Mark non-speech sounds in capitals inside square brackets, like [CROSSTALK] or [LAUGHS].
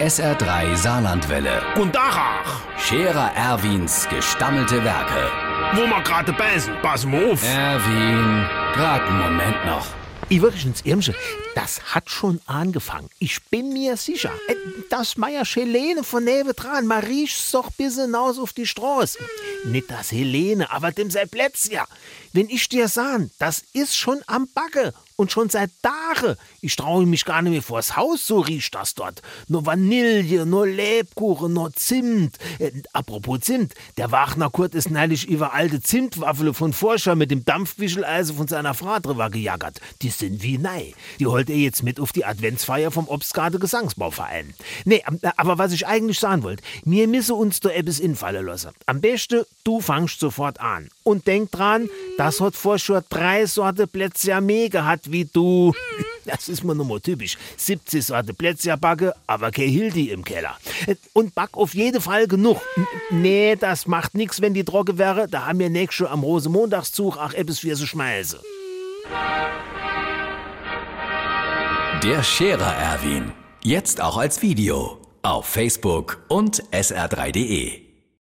SR3 Saarlandwelle. Und Dachach, Scherer Erwins gestammelte Werke. wo wir gerade beißen, pass mal auf. Erwin, grad einen Moment noch. Übrigens, Irmsche, das hat schon angefangen. Ich bin mir sicher. Äh, Das Meier Helene von nebendran, man riecht's doch bis hinaus auf die Straße. Nicht das Helene, aber dem sei Plätzchen. Wenn ich dir sahn, das ist schon am Backe und schon seit Tagen. Ich traue mich gar nicht mehr vors Haus, so riecht das dort. Nur Vanille, nur Lebkuchen, nur Zimt. Äh, apropos Zimt, der Wachner Kurt ist neulich über alte Zimtwaffel von Forscher mit dem Dampfwischeleisen von seiner Frau drüber gejaggert. Die sind wie nei. Die holt er jetzt mit auf die Adventsfeier vom Obstgarde Gesangsbauverein. Nee, am- aber was ich eigentlich sagen wollte, mir misse uns da etwas infallen lassen. Am besten, du fangst sofort an. Und denk dran, das hat vor schon drei Sorte Plätzchen mehr wie du. [LAUGHS] Das ist mir nun mal typisch. 70 Sorte Plätzchen backe, aber kein Hildi im Keller. Und back auf jeden Fall genug. Nee, das macht nix, wenn die trocken wäre. Da haben wir nächste am Rosenmontagszug auch etwas für sie schmeißen. Der Scherer Erwin. Jetzt auch als Video. Auf Facebook und sr3.de.